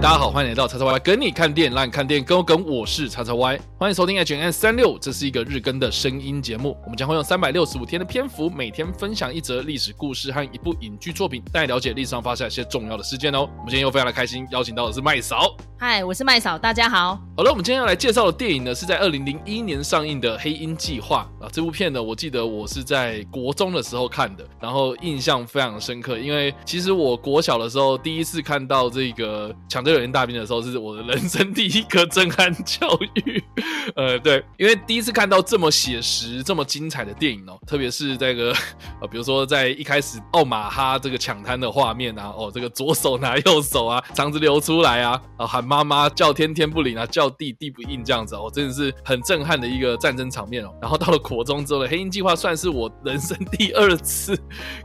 大家好，欢迎来到叉叉 Y 跟你看店，让你看店跟我跟，我是叉叉 Y，欢迎收听 H N 三六，这是一个日更的声音节目，我们将会用三百六十五天的篇幅，每天分享一则历史故事和一部影剧作品，带你了解历史上发生一些重要的事件哦。我们今天又非常的开心，邀请到的是麦嫂。嗨，我是麦嫂，大家好。好了，我们今天要来介绍的电影呢，是在二零零一年上映的《黑鹰计划》啊。这部片呢，我记得我是在国中的时候看的，然后印象非常深刻，因为其实我国小的时候第一次看到这个抢救人员大兵的时候，是我的人生第一个震撼教育。呃，对，因为第一次看到这么写实、这么精彩的电影哦，特别是这个呃，比如说在一开始奥马哈这个抢滩的画面啊，哦，这个左手拿右手啊，肠子流出来啊，啊喊妈妈叫天天不灵啊，叫地地不应这样子哦，真的是很震撼的一个战争场面哦。然后到了国中之后的《黑鹰计划》，算是我人生第二次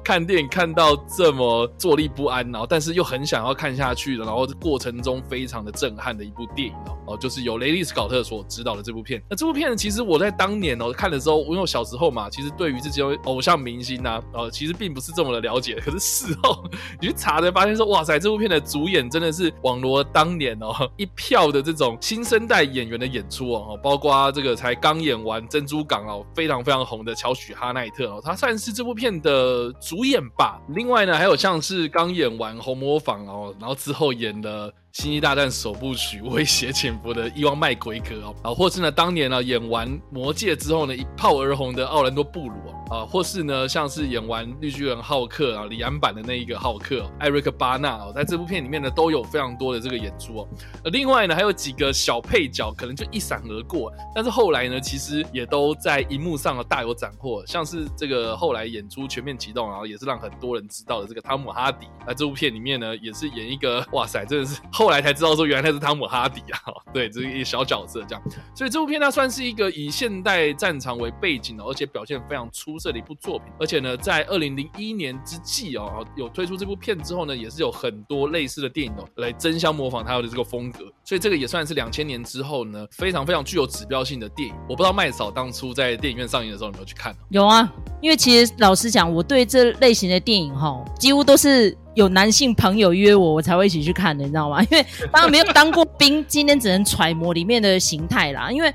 看电影看到这么坐立不安，然后但是又很想要看下去的，然后过程中非常的震撼的一部电影哦，哦，就是由雷利斯考特所指导的这部片。那这部片呢，其实我在当年哦看的时候，因为我小时候嘛，其实对于这些偶像明星呐，呃，其实并不是这么的了解。可是事后你去查才发现说，哇塞，这部片的主演真的是网罗当年哦一票的这种新生代演员的演出哦，包括这个才刚演完《珍珠港》哦，非常非常红的乔许哈奈特哦，他算是这部片的主演吧。另外呢，还有像是刚演完《红模仿》哦，然后之后演的。《星际大战》首部曲威胁潜伏的伊万麦奎格哦，啊，或是呢当年呢演完《魔戒》之后呢一炮而红的奥兰多布鲁啊，啊，或是呢像是演完《绿巨人浩克》啊李安版的那一个浩克艾瑞克巴纳哦，在这部片里面呢都有非常多的这个演出哦。呃，另外呢还有几个小配角可能就一闪而过，但是后来呢其实也都在荧幕上大有斩获，像是这个后来演出《全面启动》，然后也是让很多人知道的这个汤姆哈迪，在这部片里面呢也是演一个哇塞，真的是后。来才知道说，原来他是汤姆哈迪啊！对，这是一个小角色这样。所以这部片它算是一个以现代战场为背景的，而且表现非常出色的一部作品。而且呢，在二零零一年之际哦，有推出这部片之后呢，也是有很多类似的电影哦来争相模仿它的这个风格。所以这个也算是两千年之后呢，非常非常具有指标性的电影。我不知道麦嫂当初在电影院上映的时候有没有去看？有啊，因为其实老实讲，我对这类型的电影哈，几乎都是。有男性朋友约我，我才会一起去看的，你知道吗？因为当然没有当过兵，今天只能揣摩里面的形态啦。因为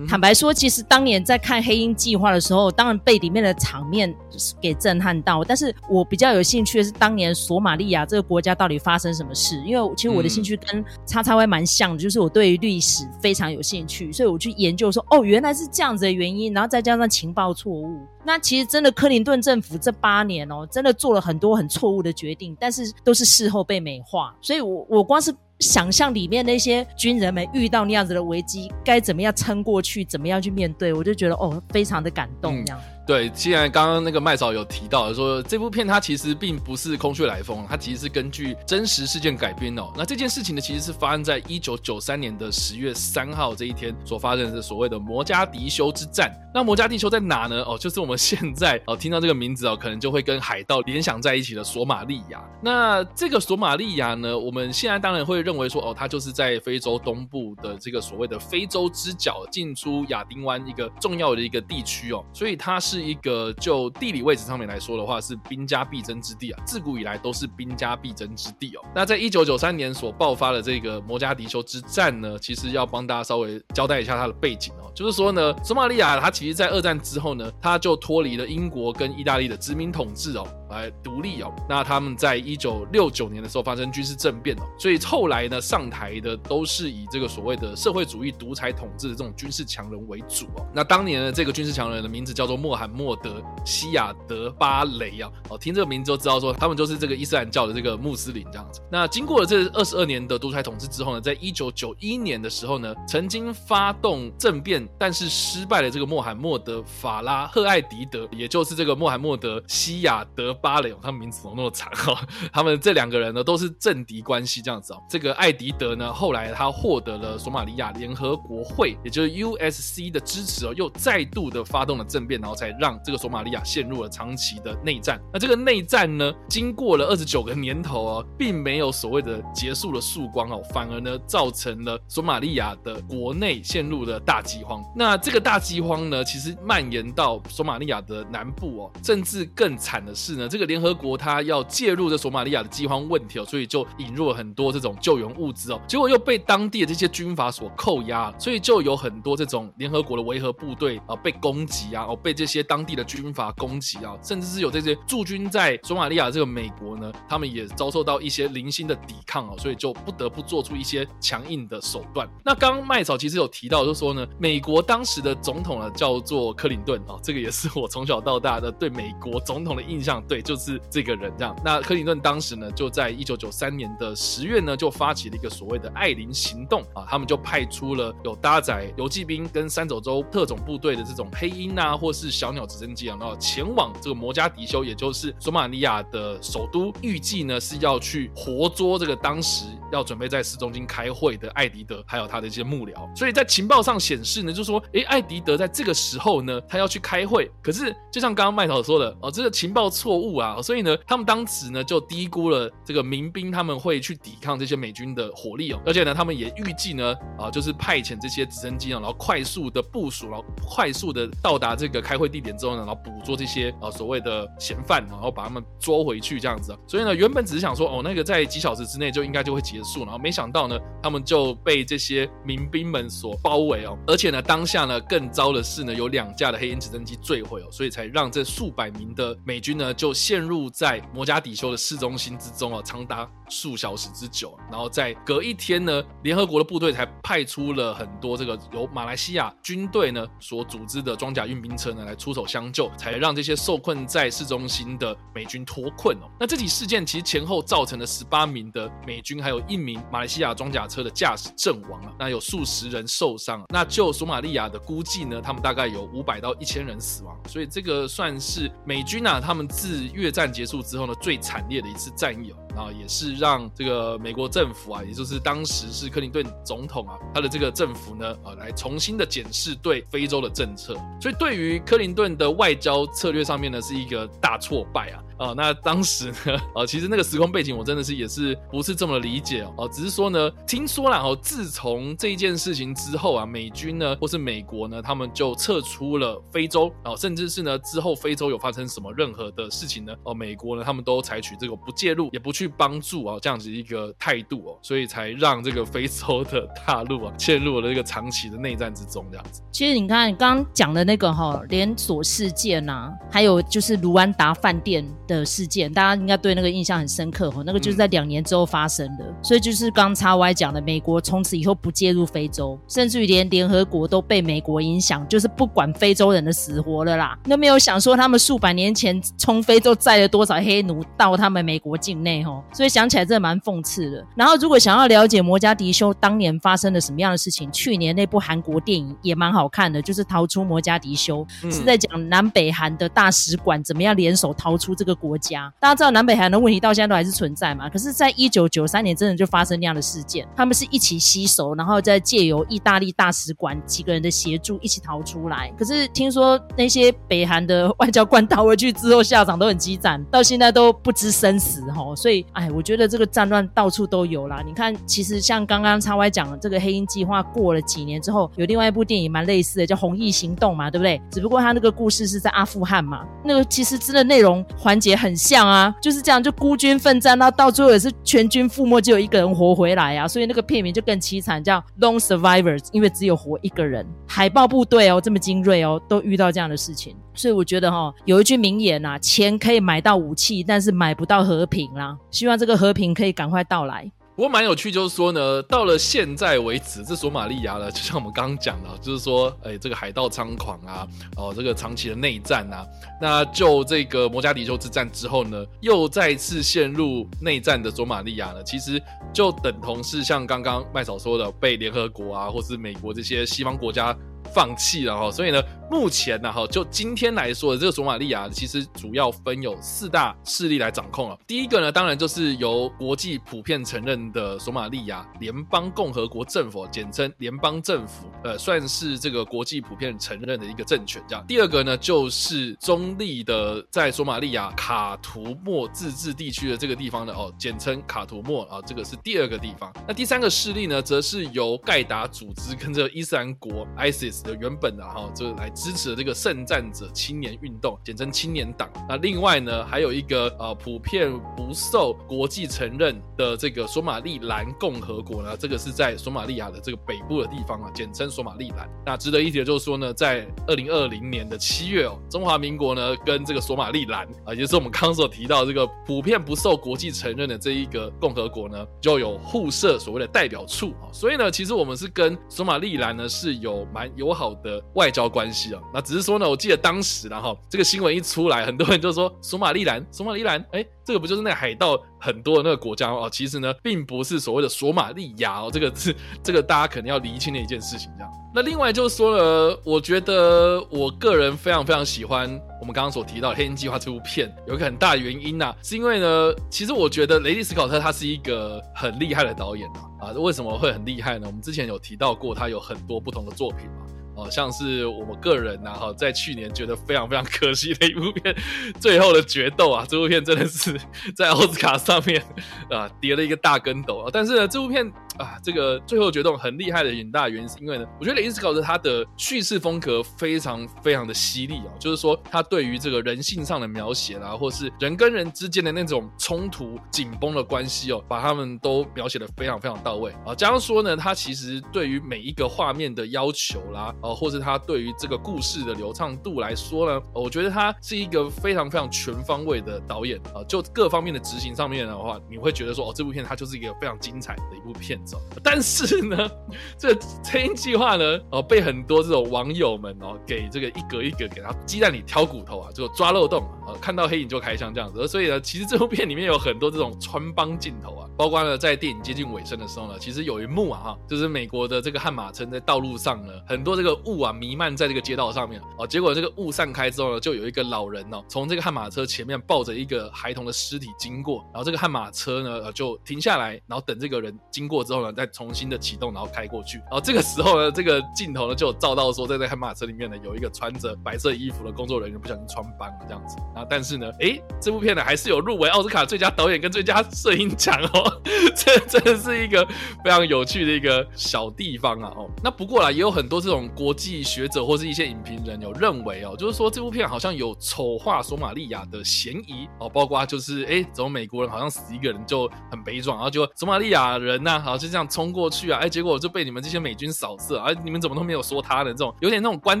坦白说，其实当年在看《黑鹰计划》的时候，当然被里面的场面给震撼到。但是我比较有兴趣的是，当年索马利亚这个国家到底发生什么事？因为其实我的兴趣跟叉叉 Y 蛮像的，就是我对于历史非常有兴趣，所以我去研究说，哦，原来是这样子的原因，然后再加上情报错误。那其实真的，克林顿政府这八年哦，真的做了很多很错误的决定，但是都是事后被美化。所以，我我光是想象里面那些军人们遇到那样子的危机，该怎么样撑过去，怎么样去面对，我就觉得哦，非常的感动这样。对，既然刚刚那个麦嫂有提到说，这部片它其实并不是空穴来风，它其实是根据真实事件改编哦。那这件事情呢，其实是发生在一九九三年的十月三号这一天所发生的所谓的摩加迪修之战。那摩加迪修在哪呢？哦，就是我们现在哦听到这个名字哦，可能就会跟海盗联想在一起的索马利亚。那这个索马利亚呢，我们现在当然会认为说，哦，它就是在非洲东部的这个所谓的非洲之角进出亚丁湾一个重要的一个地区哦，所以它是。是一个就地理位置上面来说的话，是兵家必争之地啊，自古以来都是兵家必争之地哦。那在一九九三年所爆发的这个摩加迪丘之战呢，其实要帮大家稍微交代一下它的背景哦，就是说呢，索马利亚它其实，在二战之后呢，它就脱离了英国跟意大利的殖民统治哦。来独立哦，那他们在一九六九年的时候发生军事政变哦，所以后来呢上台的都是以这个所谓的社会主义独裁统治的这种军事强人为主哦。那当年的这个军事强人的名字叫做穆罕默德西亚德巴雷啊，哦，听这个名字就知道说他们就是这个伊斯兰教的这个穆斯林这样子。那经过了这二十二年的独裁统治之后呢，在一九九一年的时候呢，曾经发动政变但是失败的这个穆罕默德法拉赫艾迪德，也就是这个穆罕默德西亚德。巴雷，他们名字怎么那么长哈？他们这两个人呢都是政敌关系这样子哦。这个艾迪德呢，后来他获得了索马利亚联合国会，也就是 USC 的支持哦，又再度的发动了政变，然后才让这个索马利亚陷入了长期的内战。那这个内战呢，经过了二十九个年头哦，并没有所谓的结束了曙光哦，反而呢，造成了索马利亚的国内陷入了大饥荒。那这个大饥荒呢，其实蔓延到索马利亚的南部哦，甚至更惨的是呢。这个联合国它要介入这索马利亚的饥荒问题哦，所以就引入了很多这种救援物资哦，结果又被当地的这些军阀所扣押，所以就有很多这种联合国的维和部队啊被攻击啊，哦被这些当地的军阀攻击啊，甚至是有这些驻军在索马利亚这个美国呢，他们也遭受到一些零星的抵抗哦，所以就不得不做出一些强硬的手段。那刚刚麦草其实有提到，就说呢，美国当时的总统呢叫做克林顿啊，这个也是我从小到大的对美国总统的印象，对，也就是这个人这样。那克林顿当时呢，就在一九九三年的十月呢，就发起了一个所谓的爱琳行动啊，他们就派出了有搭载游骑兵跟三走洲特种部队的这种黑鹰啊，或是小鸟直升机啊，然后前往这个摩加迪休，也就是索马利亚的首都，预计呢是要去活捉这个当时要准备在市中心开会的艾迪德，还有他的一些幕僚。所以在情报上显示呢，就说，诶，艾迪德在这个时候呢，他要去开会。可是就像刚刚麦草说的，哦，这个情报错误啊，所以呢，他们当时呢就低估了这个民兵他们会去抵抗这些美军的火力哦，而且呢，他们也预计呢，啊，就是派遣这些直升机啊，然后快速的部署，然后快速的到达这个开会地点之后呢，然后捕捉这些啊所谓的嫌犯，然后把他们捉回去这样子。所以呢，原本只是想说，哦，那个在几小时之内就应该就会结束，然后没想到呢，他们就被这些民兵们所包围哦，而且呢，当下呢更糟的是呢，有两架的黑鹰直升机坠毁哦，所以才让这数百名的美军呢就陷入在摩加底休的市中心之中啊，长达数小时之久。然后在隔一天呢，联合国的部队才派出了很多这个由马来西亚军队呢所组织的装甲运兵车呢来出手相救，才让这些受困在市中心的美军脱困哦。那这起事件其实前后造成了十八名的美军，还有一名马来西亚装甲车的驾驶阵亡了，那有数十人受伤。那就索马利亚的估计呢，他们大概有五百到一千人死亡，所以这个算是美军啊，他们自越战结束之后呢最惨烈的一次战役。啊，也是让这个美国政府啊，也就是当时是克林顿总统啊，他的这个政府呢，啊，来重新的检视对非洲的政策。所以对于克林顿的外交策略上面呢，是一个大挫败啊。哦，那当时呢，呃，其实那个时空背景我真的是也是不是这么理解哦，只是说呢，听说了哦，自从这一件事情之后啊，美军呢或是美国呢，他们就撤出了非洲，哦，甚至是呢之后非洲有发生什么任何的事情呢，哦，美国呢他们都采取这个不介入也不去帮助啊这样子一个态度哦，所以才让这个非洲的大陆啊 陷入了这个长期的内战之中这样子。其实你看刚刚讲的那个哈连锁事件呐，还有就是卢安达饭店。的事件，大家应该对那个印象很深刻哦。那个就是在两年之后发生的，所以就是刚叉 Y 讲的，美国从此以后不介入非洲，甚至于连联合国都被美国影响，就是不管非洲人的死活了啦。那没有想说他们数百年前从非洲载了多少黑奴到他们美国境内哦，所以想起来真的蛮讽刺的。然后如果想要了解摩加迪修当年发生了什么样的事情，去年那部韩国电影也蛮好看的，就是逃出摩加迪修，是在讲南北韩的大使馆怎么样联手逃出这个。国家，大家知道南北韩的问题到现在都还是存在嘛？可是，在一九九三年，真的就发生那样的事件，他们是一起吸手，然后再借由意大利大使馆几个人的协助，一起逃出来。可是听说那些北韩的外交官逃回去之后，下场都很激战，到现在都不知生死哈。所以，哎，我觉得这个战乱到处都有啦。你看，其实像刚刚叉 Y 讲的这个黑鹰计划，过了几年之后，有另外一部电影蛮类似的，叫《红翼行动》嘛，对不对？只不过他那个故事是在阿富汗嘛，那个其实真的内容环节。也很像啊，就是这样，就孤军奋战，那到最后也是全军覆没，只有一个人活回来啊，所以那个片名就更凄惨，叫《Long Survivors》，因为只有活一个人。海豹部队哦，这么精锐哦，都遇到这样的事情，所以我觉得哈，有一句名言呐，钱可以买到武器，但是买不到和平啦。希望这个和平可以赶快到来。不过蛮有趣，就是说呢，到了现在为止，这索马利亚呢，就像我们刚刚讲的，就是说，哎，这个海盗猖狂啊，哦，这个长期的内战啊，那就这个摩加迪休之战之后呢，又再次陷入内战的索马利亚呢，其实就等同是像刚刚麦嫂说的，被联合国啊，或是美国这些西方国家。放弃了哈，所以呢，目前呢哈，就今天来说，这个索马利亚其实主要分有四大势力来掌控了。第一个呢，当然就是由国际普遍承认的索马利亚联邦共和国政府，简称联邦政府，呃，算是这个国际普遍承认的一个政权。这样，第二个呢，就是中立的在索马利亚卡图莫自治地区的这个地方呢，哦，简称卡图莫啊，这个是第二个地方。那第三个势力呢，则是由盖达组织跟这个伊斯兰国 ISIS。的原本的哈，就来支持这个圣战者青年运动，简称青年党。那另外呢，还有一个呃普遍不受国际承认的这个索马利兰共和国呢，这个是在索马利亚的这个北部的地方啊，简称索马利兰。那值得一提的就是说呢，在二零二零年的七月哦，中华民国呢跟这个索马利兰啊，也就是我们刚刚所提到这个普遍不受国际承认的这一个共和国呢，就有互设所谓的代表处啊。所以呢，其实我们是跟索马利兰呢是有蛮友好的外交关系那只是说呢，我记得当时然后这个新闻一出来，很多人就说索马利兰，索马利兰，哎，这个不就是那个海盗很多的那个国家哦？其实呢，并不是所谓的索马利亚哦，这个是这个大家肯定要厘清的一件事情，这样。那另外就是说了，我觉得我个人非常非常喜欢我们刚刚所提到《黑鹰计划》这部片，有一个很大的原因呐，是因为呢，其实我觉得雷利斯考特他是一个很厉害的导演啊啊，为什么会很厉害呢？我们之前有提到过，他有很多不同的作品嘛。哦，像是我们个人呐，哈，在去年觉得非常非常可惜的一部片，《最后的决斗》啊，这部片真的是 在奥斯卡上面啊跌了一个大跟斗啊。但是呢，这部片啊，这个《最后决斗》很厉害的很大原因是因为呢，我觉得雷斯考特他的叙事风格非常非常的犀利啊，就是说他对于这个人性上的描写啦，或是人跟人之间的那种冲突紧绷的关系哦，把他们都描写的非常非常到位啊。加上说呢，他其实对于每一个画面的要求啦。哦，或是他对于这个故事的流畅度来说呢，我觉得他是一个非常非常全方位的导演啊。就各方面的执行上面的话，你会觉得说，哦，这部片它就是一个非常精彩的一部片但是呢，这《黑鹰计划》呢，哦，被很多这种网友们哦，给这个一格一格给他鸡蛋里挑骨头啊，就抓漏洞啊，看到黑影就开枪这样子。所以呢，其实这部片里面有很多这种穿帮镜头啊，包括呢，在电影接近尾声的时候呢，其实有一幕啊，哈，就是美国的这个悍马车在道路上呢，很多这个。雾啊弥漫在这个街道上面哦，结果这个雾散开之后呢，就有一个老人哦，从这个悍马车前面抱着一个孩童的尸体经过，然后这个悍马车呢就停下来，然后等这个人经过之后呢，再重新的启动，然后开过去。然后这个时候呢，这个镜头呢就照到说，在这悍马车里面呢有一个穿着白色衣服的工作人员不小心穿帮了这样子。然后但是呢，哎，这部片呢还是有入围奥斯卡最佳导演跟最佳摄影奖哦，这真的是一个非常有趣的一个小地方啊哦。那不过啦，也有很多这种国。际学者或是一些影评人有认为哦，就是说这部片好像有丑化索马利亚的嫌疑哦，包括就是哎，怎么美国人好像死一个人就很悲壮，然后就索马利亚人呐，好像这样冲过去啊，哎，结果就被你们这些美军扫射，啊，你们怎么都没有说他的这种有点那种观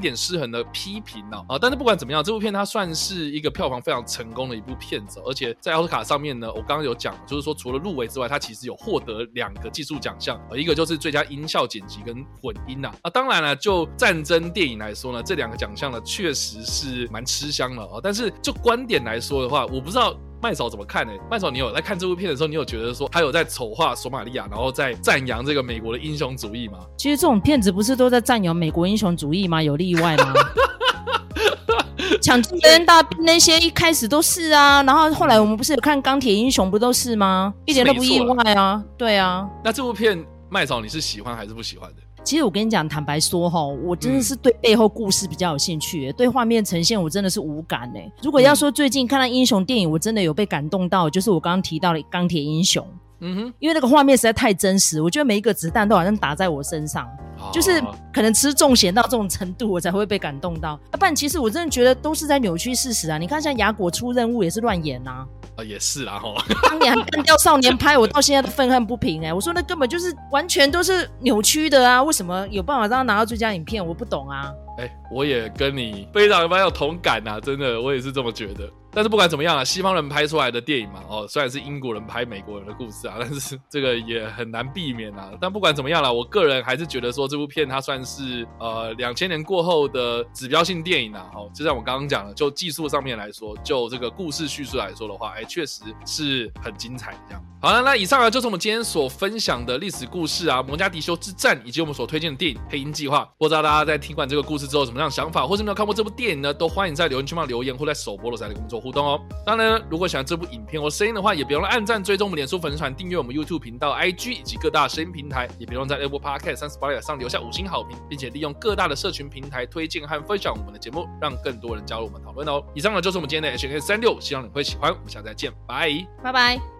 点失衡的批评呢啊？但是不管怎么样，这部片它算是一个票房非常成功的一部片子，而且在奥斯卡上面呢，我刚刚有讲，就是说除了入围之外，它其实有获得两个技术奖项，呃，一个就是最佳音效剪辑跟混音呐，啊，当然了，就战争电影来说呢，这两个奖项呢确实是蛮吃香了啊。但是就观点来说的话，我不知道麦嫂怎么看呢？麦嫂，你有在看这部片的时候，你有觉得说他有在丑化索马利亚，然后在赞扬这个美国的英雄主义吗？其实这种片子不是都在赞扬美国英雄主义吗？有例外吗？抢救人大兵那些一开始都是啊，然后后来我们不是有看钢铁英雄不都是吗？一点都不意外啊。对啊。那这部片麦嫂你是喜欢还是不喜欢的？其实我跟你讲，坦白说哈，我真的是对背后故事比较有兴趣，对画面呈现我真的是无感哎。如果要说最近看到英雄电影，我真的有被感动到，就是我刚刚提到的《钢铁英雄》。嗯哼，因为那个画面实在太真实，我觉得每一个子弹都好像打在我身上，就是可能吃重咸到这种程度，我才会被感动到。不然其实我真的觉得都是在扭曲事实啊！你看像雅果出任务也是乱演呐。啊，也是啦哈！当年干掉少年拍，我到现在都愤恨不平哎！我说那根本就是完全都是扭曲的啊！为什么有办法让他拿到最佳影片？我不懂啊！哎，我也跟你非常非常有同感呐，真的，我也是这么觉得。但是不管怎么样啊，西方人拍出来的电影嘛，哦，虽然是英国人拍美国人的故事啊，但是这个也很难避免啊。但不管怎么样了，我个人还是觉得说这部片它算是呃两千年过后的指标性电影啊。哦，就像我刚刚讲的，就技术上面来说，就这个故事叙述来说的话，哎，确实是很精彩这样。好了，那以上呢就是我们今天所分享的历史故事啊，摩加迪修之战，以及我们所推荐的电影《黑鹰计划》。不知道大家在听完这个故事之后，什么样的想法，或是没有看过这部电影呢？都欢迎在留言区帮留言，或在首播的时候来跟我们做。互动哦！当然，如果喜欢这部影片或声音的话，也别忘了按赞、追踪我们脸书粉丝团、订阅我们 YouTube 频道、IG 以及各大声音平台，也别忘在 Apple Podcast 三十八上留下五星好评，并且利用各大的社群平台推荐和分享我们的节目，让更多人加入我们讨论哦！以上呢就是我们今天的 H N 三六，希望你会喜欢。我们下次再见，拜拜拜。